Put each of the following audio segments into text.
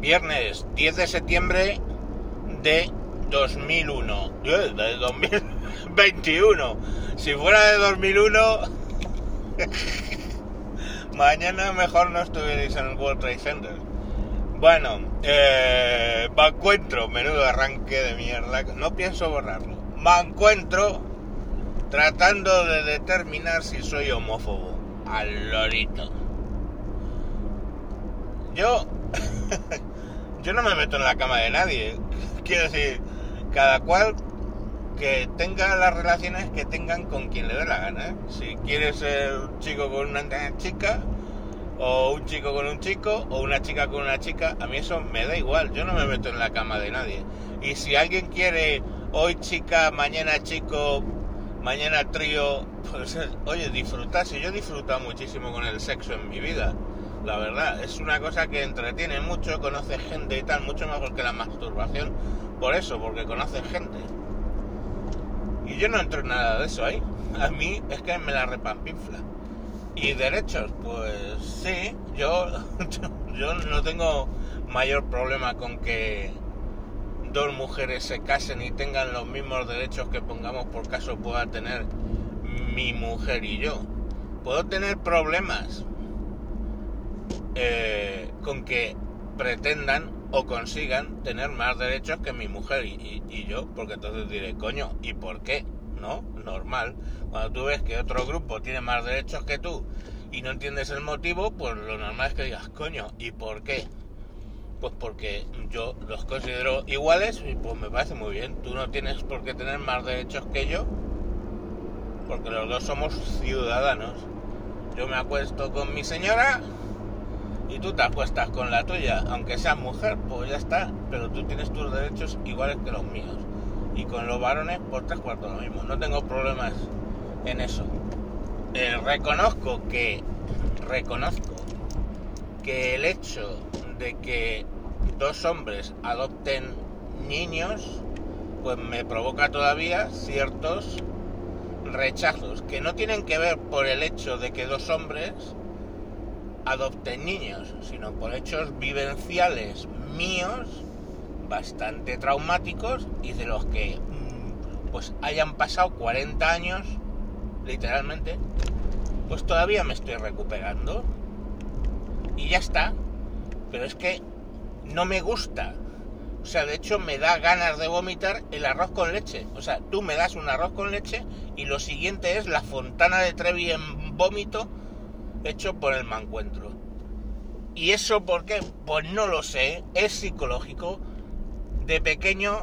Viernes 10 de septiembre de 2001. Eh, De 2021. Si fuera de 2001, mañana mejor no estuvierais en el World Trade Center. Bueno, eh, me encuentro, menudo arranque de mierda. No pienso borrarlo. Me encuentro tratando de determinar si soy homófobo. Al lorito. Yo. yo no me meto en la cama de nadie. Quiero decir, cada cual que tenga las relaciones que tengan con quien le dé la gana. Si quieres ser un chico con una chica, o un chico con un chico, o una chica con una chica, a mí eso me da igual. Yo no me meto en la cama de nadie. Y si alguien quiere hoy chica, mañana chico, mañana trío, pues oye, disfrutar. Si yo he disfrutado muchísimo con el sexo en mi vida. La verdad, es una cosa que entretiene mucho, conoce gente y tal, mucho mejor que la masturbación. Por eso, porque conoce gente. Y yo no entro en nada de eso ahí. A mí es que me la repampinfla. Y derechos, pues sí, yo, yo no tengo mayor problema con que dos mujeres se casen y tengan los mismos derechos que pongamos por caso pueda tener mi mujer y yo. Puedo tener problemas eh, con que pretendan o consigan tener más derechos que mi mujer y, y- y yo, porque entonces diré, coño, ¿y por qué? ¿No? Normal. Cuando tú ves que otro grupo tiene más derechos que tú y no entiendes el motivo, pues lo normal es que digas, coño, ¿y por qué? Pues porque yo los considero iguales y pues me parece muy bien. Tú no tienes por qué tener más derechos que yo, porque los dos somos ciudadanos. Yo me acuesto con mi señora y tú te acuestas con la tuya, aunque seas mujer, pues ya está, pero tú tienes tus derechos iguales que los míos. Y con los varones, por tres cuartos lo mismo. No tengo problemas en eso. Eh, reconozco que, reconozco que el hecho de que dos hombres adopten niños, pues me provoca todavía ciertos rechazos, que no tienen que ver por el hecho de que dos hombres adopten niños, sino por hechos vivenciales míos bastante traumáticos y de los que mm, pues hayan pasado 40 años, literalmente, pues todavía me estoy recuperando. Y ya está. Pero es que no me gusta. O sea, de hecho me da ganas de vomitar el arroz con leche. O sea, tú me das un arroz con leche y lo siguiente es la fontana de Trevi en vómito hecho por el mancuentro. ¿Y eso por qué? Pues no lo sé, es psicológico. De pequeño,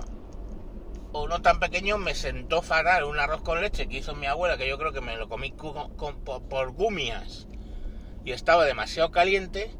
o no tan pequeño, me sentó fatal un arroz con leche que hizo mi abuela, que yo creo que me lo comí con- por, por gumias. Y estaba demasiado caliente.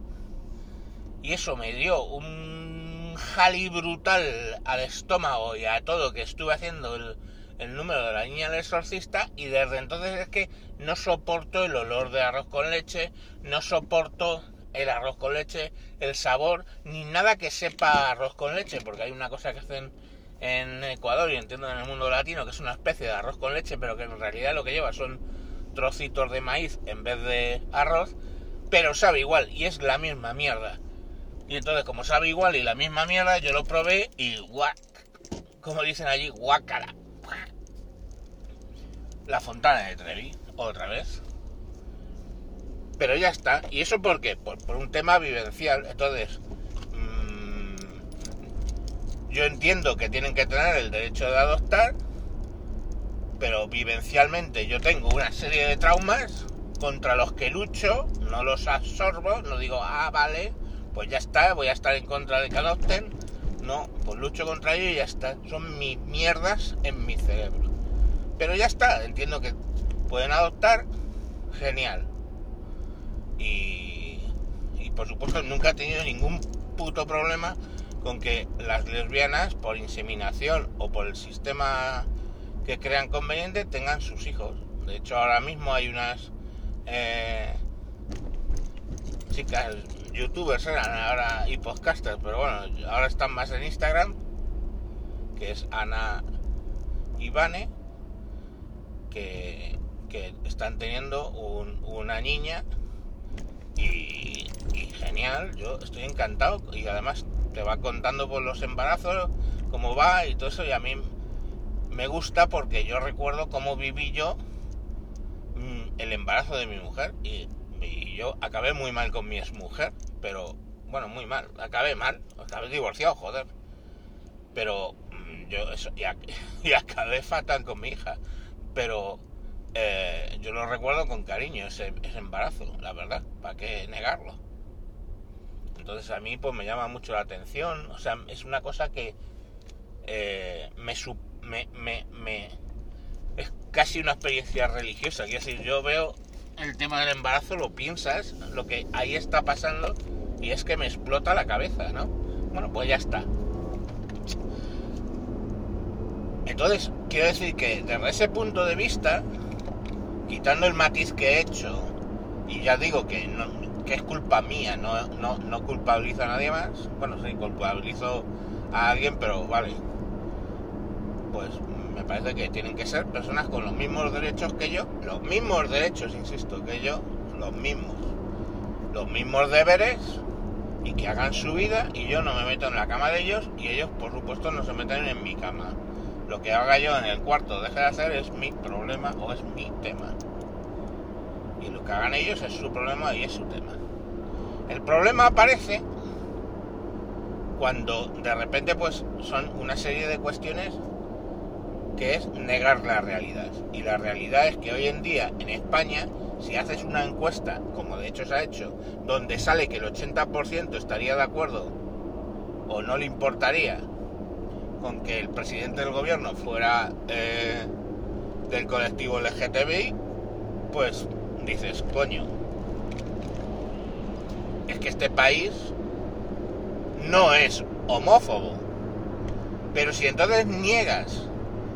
Y eso me dio un jali brutal al estómago y a todo que estuve haciendo el, el número de la niña del exorcista y desde entonces es que no soporto el olor de arroz con leche, no soporto el arroz con leche, el sabor, ni nada que sepa arroz con leche, porque hay una cosa que hacen en Ecuador y entiendo en el mundo latino que es una especie de arroz con leche, pero que en realidad lo que lleva son trocitos de maíz en vez de arroz, pero sabe igual y es la misma mierda. Y entonces, como sabe igual y la misma mierda, yo lo probé y guac, como dicen allí, guácara. La fontana de Trevi, otra vez. Pero ya está. ¿Y eso por qué? Por, un tema vivencial. Entonces, mm, yo entiendo que tienen que tener el derecho de adoptar, pero vivencialmente yo tengo una serie de traumas contra los que lucho, no los absorbo, no digo, ah, vale, pues ya está, voy a estar en contra de que adopten. No, pues lucho contra ello y ya está. Son mis mierdas en mi cerebro. Pero ya está, entiendo que pueden adoptar, genial. Y, y por supuesto nunca he tenido ningún puto problema con que las lesbianas, por inseminación o por el sistema que crean conveniente, tengan sus hijos. De hecho, ahora mismo hay unas eh, chicas, youtubers eran ahora y podcasters, pero bueno, ahora están más en Instagram, que es Ana Ivane, que, están teniendo un- una niña y, genial, yo estoy encantado y además te va contando por los embarazos, cómo va y todo eso, y a mí me gusta porque yo recuerdo cómo viví yo mm, el embarazo de mi mujer y, yo acabé muy mal con mi exmujer, pero bueno, muy mal, acabé mal, acabé divorciado, joder. Pero mm, yo eso, y acabé fatal con mi hija. Pero eh, yo lo recuerdo con cariño, ese, embarazo, la verdad, ¿para qué negarlo? Entonces a mí pues me llama mucho la atención, o sea, es una cosa que eh, me, me, me, me- es casi una experiencia religiosa, quiero decir, yo veo el tema del embarazo, lo piensas, lo que ahí está pasando y es que me explota la cabeza, ¿no? Bueno, pues ya está. Entonces, quiero decir que desde ese punto de vista, quitando el matiz que he hecho, y ya digo que, no, es culpa mía, no, no, no culpabilizo a nadie más, bueno, sí, culpabilizo a alguien, pero vale, pues me parece que tienen que ser personas con los mismos derechos que yo, los mismos derechos, insisto, que yo, los mismos, los mismos deberes y que hagan su vida y yo no me meto en la cama de ellos y ellos por supuesto no se meten en mi cama. Lo que haga yo en el cuarto deje de hacer es mi problema o es mi tema. Y lo que hagan ellos es su problema y es su tema. El problema aparece cuando de repente pues son una serie de cuestiones que es negar la realidad. Y la realidad es que hoy en día en España, si haces una encuesta, como de hecho se ha hecho, donde sale que el 80% estaría de acuerdo o no le importaría con que el presidente del gobierno fuera eh, del colectivo LGTBI, pues dices, coño, es que este país no es homófobo. Pero si entonces niegas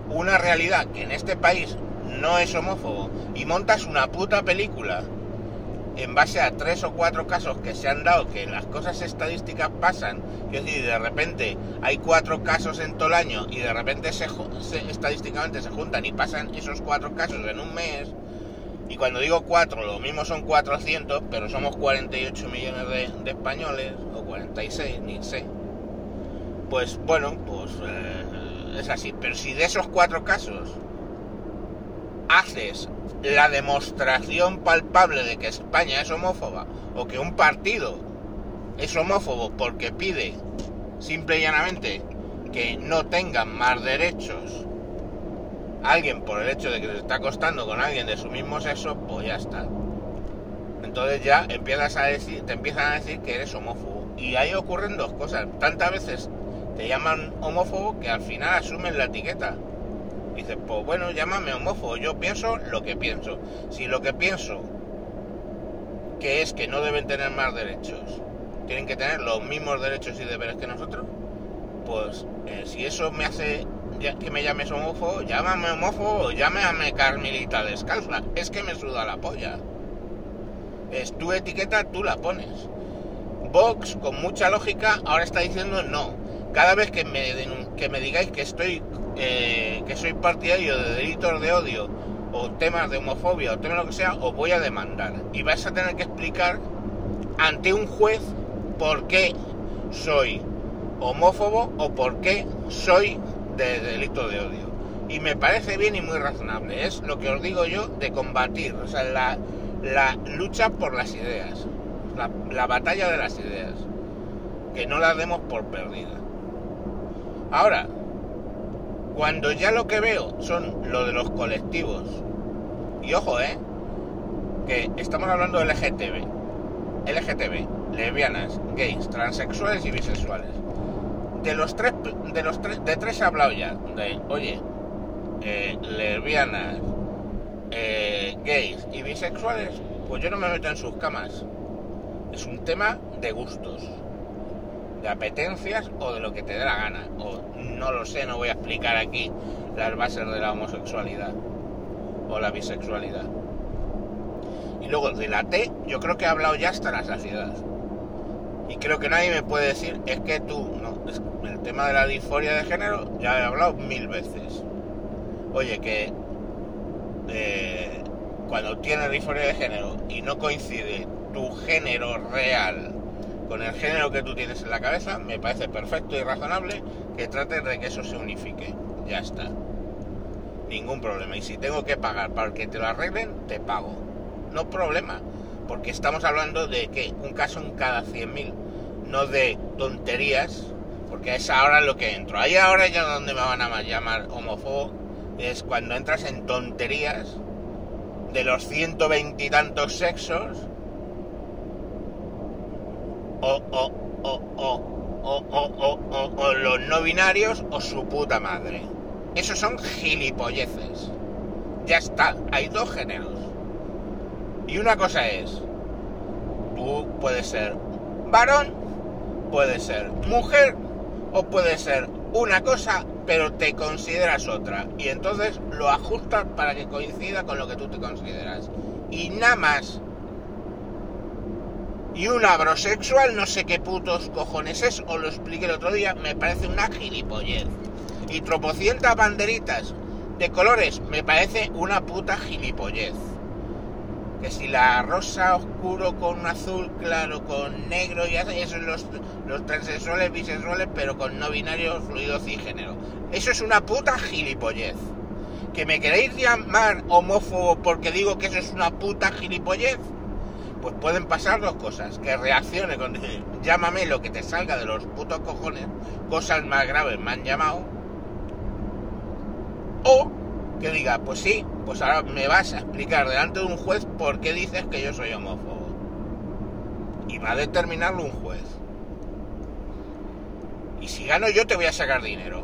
una realidad que en este país no es homófobo y montas una puta película en base a tres o cuatro casos que se han dado que las cosas estadísticas pasan, es decir, de repente hay cuatro casos en todo el año y de repente se, se- estadísticamente se juntan y pasan esos cuatro casos en un mes, y cuando digo cuatro, lo mismo son 400, pero somos 48 millones de, de españoles, o 46, ni sé. Pues bueno, pues eh, es así. Pero si de esos cuatro casos haces la demostración palpable de que España es homófoba, o que un partido es homófobo porque pide simple y llanamente que no tengan más derechos alguien por el hecho de que se está acostando con alguien de su mismo sexo, pues ya está. Entonces ya empiezas a decir, te empiezan a decir que eres homófobo. Y ahí ocurren dos cosas. Tantas veces te llaman homófobo que al final asumen la etiqueta. Dices, pues bueno, llámame homófobo. Yo pienso lo que pienso. Si lo que pienso que es que no deben tener más derechos, tienen que tener los mismos derechos y deberes que nosotros, pues eh, si eso me hace ya- que me llames homófobo, llámame homófobo, llámame Carmelita descalza. Es que me suda la polla. Es tu etiqueta, tú la pones. Vox, con mucha lógica, ahora está diciendo no. Cada vez que me, que me digáis que estoy eh, que soy partidario de delitos de odio o temas de homofobia o temas lo que sea, os voy a demandar. Y vais a tener que explicar ante un juez por qué soy homófobo o por qué soy de delito de odio. Y me parece bien y muy razonable. Es lo que os digo yo de combatir, o sea, la, la lucha por las ideas, la, la batalla de las ideas. Que no las demos por perdida. Ahora, cuando ya lo que veo son lo de los colectivos, y ojo, eh, que estamos hablando de LGTB, LGTB, lesbianas, gays, transexuales y bisexuales. De los tres, de los tres, de tres he hablado ya. De, oye, eh, lesbianas, eh, gays y bisexuales, pues yo no me meto en sus camas. Es un tema de gustos, de apetencias o de lo que te dé la gana. O no lo sé, no voy a explicar aquí las bases de la homosexualidad o la bisexualidad. Y luego de la T, yo creo que he hablado ya hasta la saciedad. Y creo que nadie me puede decir, es que tú, no, el tema de la disforia de género ya he hablado mil veces. Oye, que eh, cuando tienes disforia de género y no coincide tu género real con el género que tú tienes en la cabeza, me parece perfecto y razonable que trates de que eso se unifique. Ya está. Ningún problema. Y si tengo que pagar para que te lo arreglen, te pago. No problema. Porque estamos hablando de que un caso en cada 100.000, no de tonterías, porque es ahora lo que entro. Ahí ahora ya donde me van a llamar homófobo, es cuando entras en tonterías de los 120 y tantos sexos, o, o, o, o, o, o, o los no binarios o su puta madre. Esos son gilipolleces. Ya está, hay dos géneros. Y una cosa es, tú puedes ser varón, puedes ser mujer o puedes ser una cosa pero te consideras otra. Y entonces lo ajustas para que coincida con lo que tú te consideras. Y nada más. Y un abrosexual, no sé qué putos cojones es, os lo expliqué el otro día, me parece una gilipollez. Y tropocientas banderitas de colores, me parece una puta gilipollez. Que si la rosa oscuro con azul claro, con negro, y eso es los, los transexuales, bisexuales, pero con no binario, fluido cisgénero. Eso es una puta gilipollez. ¿Que me queréis llamar homófobo porque digo que eso es una puta gilipollez? Pues pueden pasar dos cosas. Que reaccione con llámame lo que te salga de los putos cojones, cosas más graves me han llamado. O que diga, pues sí, pues ahora me vas a explicar delante de un juez por qué dices que yo soy homófobo. Y va a determinarlo un juez. Y si gano yo te voy a sacar dinero.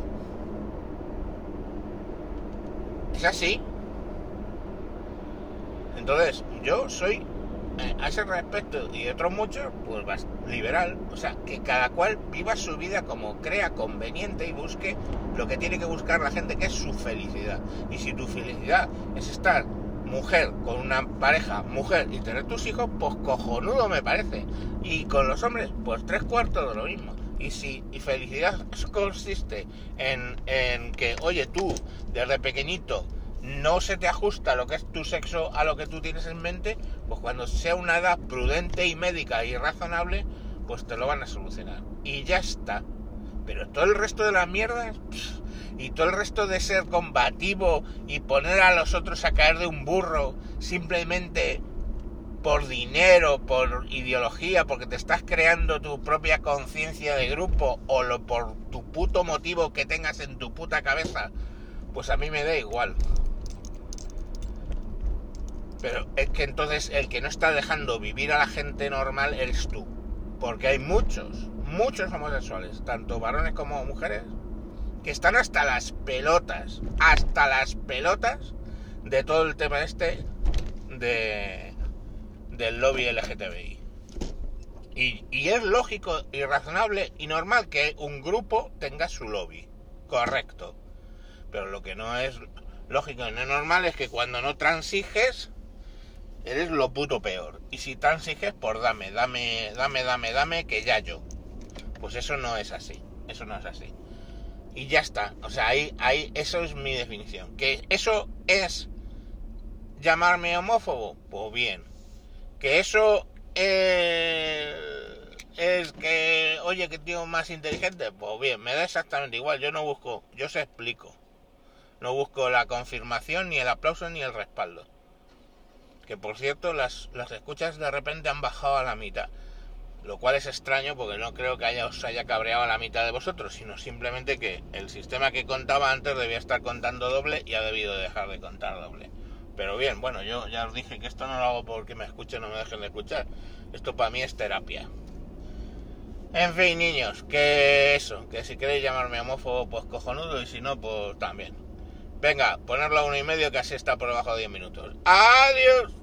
Es así. Entonces, yo soy a ese respecto y otros muchos, pues liberal. O sea, que cada cual viva su vida como crea conveniente y busque lo que tiene que buscar la gente, que es su felicidad. Y si tu felicidad es estar mujer con una pareja mujer y tener tus hijos, pues cojonudo me parece. Y con los hombres, pues tres cuartos de lo mismo. Y si y felicidad consiste en, en que, oye, tú desde pequeñito no se te ajusta lo que es tu sexo a lo que tú tienes en mente, pues cuando sea una edad prudente y médica y razonable, pues te lo van a solucionar. Y ya está. Pero todo el resto de las mierdas, y todo el resto de ser combativo y poner a los otros a caer de un burro simplemente por dinero, por ideología, porque te estás creando tu propia conciencia de grupo o lo, por tu puto motivo que tengas en tu puta cabeza, pues a mí me da igual. Pero es que entonces el que no está dejando vivir a la gente normal eres tú. Porque hay muchos, muchos homosexuales, tanto varones como mujeres, que están hasta las pelotas, hasta las pelotas de todo el tema este de del lobby LGTBI. Y, y, es lógico y razonable y normal que un grupo tenga su lobby. Correcto. Pero lo que no es lógico y no normal es que cuando no transiges, eres lo puto peor. Y si transiges, por dame, dame, dame, dame, dame, que ya yo. Pues eso no es así. Eso no es así. Y ya está. O sea, ahí, ahí, eso es mi definición. Que eso es llamarme homófobo. Pues bien que eso es, que, oye, que tío más inteligente, pues bien, me da exactamente igual, yo no busco, yo se explico. No busco la confirmación, ni el aplauso, ni el respaldo. Que por cierto, las, las escuchas de repente han bajado a la mitad. Lo cual es extraño porque no creo que haya, os haya cabreado a la mitad de vosotros, sino simplemente que el sistema que contaba antes debía estar contando doble y ha debido dejar de contar doble. Pero bien, bueno, yo ya os dije que esto no lo hago porque me escuchen o me dejen de escuchar. Esto para mí es terapia. En fin, niños, que eso, que si queréis llamarme homófobo, pues cojonudo, y si no, pues también. Venga, ponerlo a uno y medio, que así está por debajo de 10 minutos. ¡Adiós!